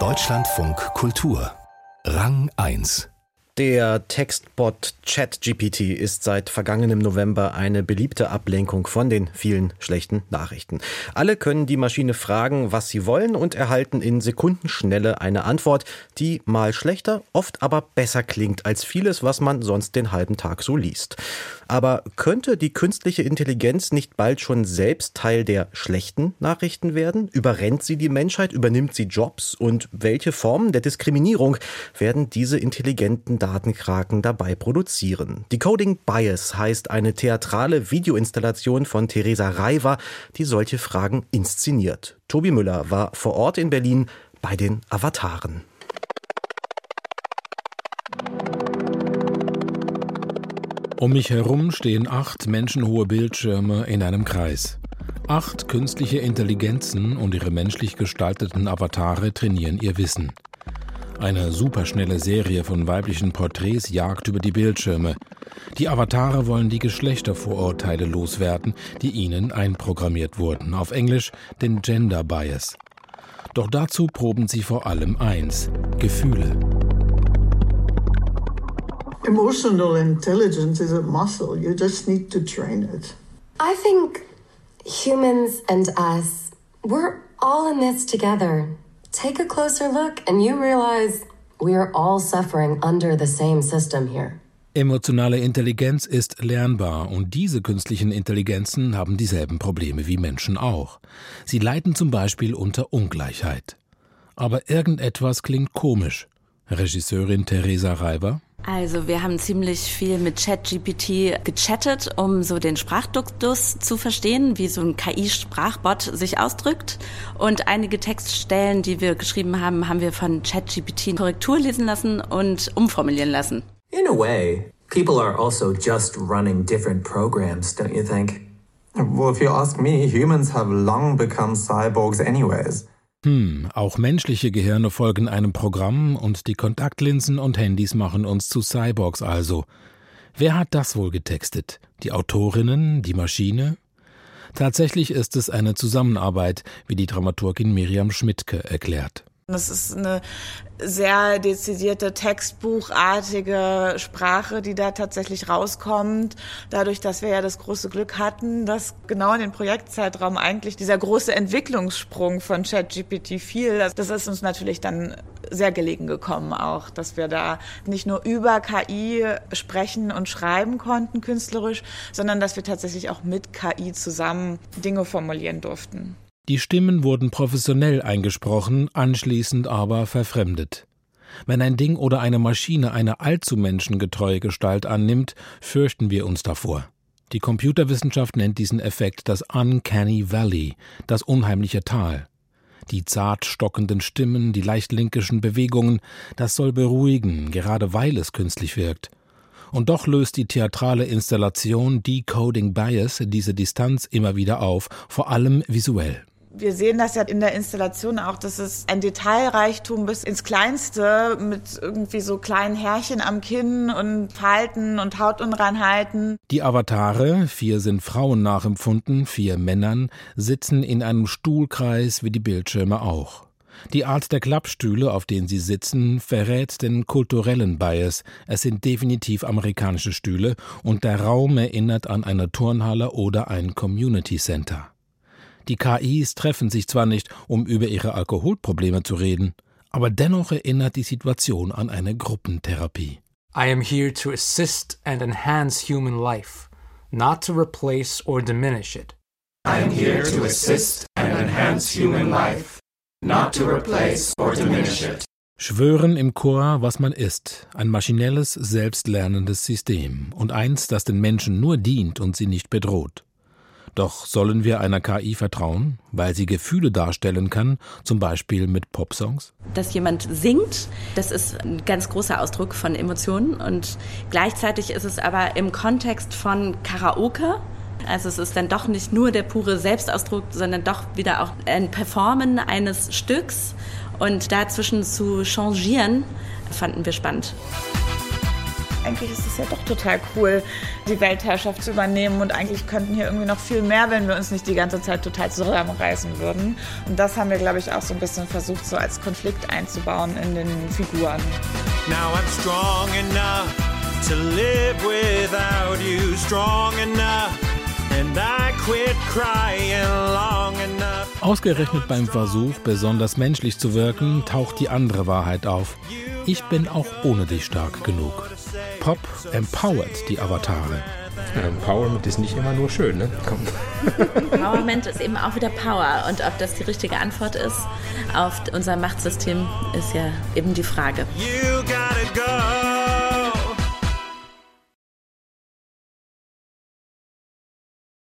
Deutschlandfunk Kultur Rang 1 der Textbot ChatGPT ist seit vergangenem November eine beliebte Ablenkung von den vielen schlechten Nachrichten. Alle können die Maschine fragen, was sie wollen und erhalten in Sekundenschnelle eine Antwort, die mal schlechter, oft aber besser klingt als vieles, was man sonst den halben Tag so liest. Aber könnte die künstliche Intelligenz nicht bald schon selbst Teil der schlechten Nachrichten werden? Überrennt sie die Menschheit? Übernimmt sie Jobs? Und welche Formen der Diskriminierung werden diese intelligenten Datenkraken dabei produzieren. Decoding Bias heißt eine theatrale Videoinstallation von Theresa Reiver, die solche Fragen inszeniert. Tobi Müller war vor Ort in Berlin bei den Avataren. Um mich herum stehen acht menschenhohe Bildschirme in einem Kreis. Acht künstliche Intelligenzen und ihre menschlich gestalteten Avatare trainieren ihr Wissen. Eine superschnelle Serie von weiblichen Porträts jagt über die Bildschirme. Die Avatare wollen die Geschlechtervorurteile loswerden, die ihnen einprogrammiert wurden. Auf Englisch den Gender Bias. Doch dazu proben sie vor allem eins: Gefühle. Emotional intelligence is a muscle. You just need to train it. I think humans and us, we're all in this together. take a closer look and you realize we are all suffering under the same system here. Emotionale Intelligenz ist lernbar und diese künstlichen Intelligenzen haben dieselben Probleme wie Menschen auch. Sie leiden zum Beispiel unter Ungleichheit. Aber irgendetwas klingt komisch. Regisseurin Theresa Reiber also wir haben ziemlich viel mit ChatGPT gechattet, um so den Sprachduktus zu verstehen, wie so ein KI-Sprachbot sich ausdrückt. Und einige Textstellen, die wir geschrieben haben, haben wir von ChatGPT Korrektur lesen lassen und umformulieren lassen. In a way, people are also just running different programs, don't you think? Well, if you ask me, humans have long become cyborgs anyways. Hm, auch menschliche Gehirne folgen einem Programm und die Kontaktlinsen und Handys machen uns zu Cyborgs also. Wer hat das wohl getextet? Die Autorinnen, die Maschine? Tatsächlich ist es eine Zusammenarbeit, wie die Dramaturgin Miriam Schmidtke erklärt. Das ist eine sehr dezidierte textbuchartige Sprache, die da tatsächlich rauskommt. Dadurch, dass wir ja das große Glück hatten, dass genau in den Projektzeitraum eigentlich dieser große Entwicklungssprung von ChatGPT fiel, das ist uns natürlich dann sehr gelegen gekommen auch, dass wir da nicht nur über KI sprechen und schreiben konnten künstlerisch, sondern dass wir tatsächlich auch mit KI zusammen Dinge formulieren durften. Die Stimmen wurden professionell eingesprochen, anschließend aber verfremdet. Wenn ein Ding oder eine Maschine eine allzu menschengetreue Gestalt annimmt, fürchten wir uns davor. Die Computerwissenschaft nennt diesen Effekt das Uncanny Valley, das unheimliche Tal. Die zart stockenden Stimmen, die leicht linkischen Bewegungen, das soll beruhigen, gerade weil es künstlich wirkt. Und doch löst die theatrale Installation Decoding Bias diese Distanz immer wieder auf, vor allem visuell wir sehen das ja in der Installation auch, dass es ein Detailreichtum bis ins Kleinste mit irgendwie so kleinen Härchen am Kinn und Falten und Hautunreinheiten. Die Avatare, vier sind Frauen nachempfunden, vier Männern, sitzen in einem Stuhlkreis wie die Bildschirme auch. Die Art der Klappstühle, auf denen sie sitzen, verrät den kulturellen Bias. Es sind definitiv amerikanische Stühle und der Raum erinnert an eine Turnhalle oder ein Community Center. Die KIs treffen sich zwar nicht, um über ihre Alkoholprobleme zu reden, aber dennoch erinnert die Situation an eine Gruppentherapie. I am here to assist and enhance human life, not to replace or diminish it. I am here to assist and enhance human life, not to replace or diminish it. Schwören im Chor, was man ist, ein maschinelles, selbstlernendes System und eins, das den Menschen nur dient und sie nicht bedroht. Doch sollen wir einer KI vertrauen, weil sie Gefühle darstellen kann, zum Beispiel mit Popsongs? Dass jemand singt, das ist ein ganz großer Ausdruck von Emotionen und gleichzeitig ist es aber im Kontext von Karaoke. Also es ist dann doch nicht nur der pure Selbstausdruck, sondern doch wieder auch ein Performen eines Stücks und dazwischen zu changieren, fanden wir spannend. Eigentlich ist es ja doch total cool, die Weltherrschaft zu übernehmen und eigentlich könnten hier irgendwie noch viel mehr, wenn wir uns nicht die ganze Zeit total zusammenreißen würden. Und das haben wir, glaube ich, auch so ein bisschen versucht, so als Konflikt einzubauen in den Figuren. Now I'm strong enough to live without you, strong enough. Ausgerechnet beim Versuch, besonders menschlich zu wirken, taucht die andere Wahrheit auf. Ich bin auch ohne dich stark genug. Pop empowert die Avatare. Empowerment ist nicht immer nur schön, ne? Komm. Empowerment ist eben auch wieder Power. Und ob das die richtige Antwort ist auf unser Machtsystem, ist ja eben die Frage. You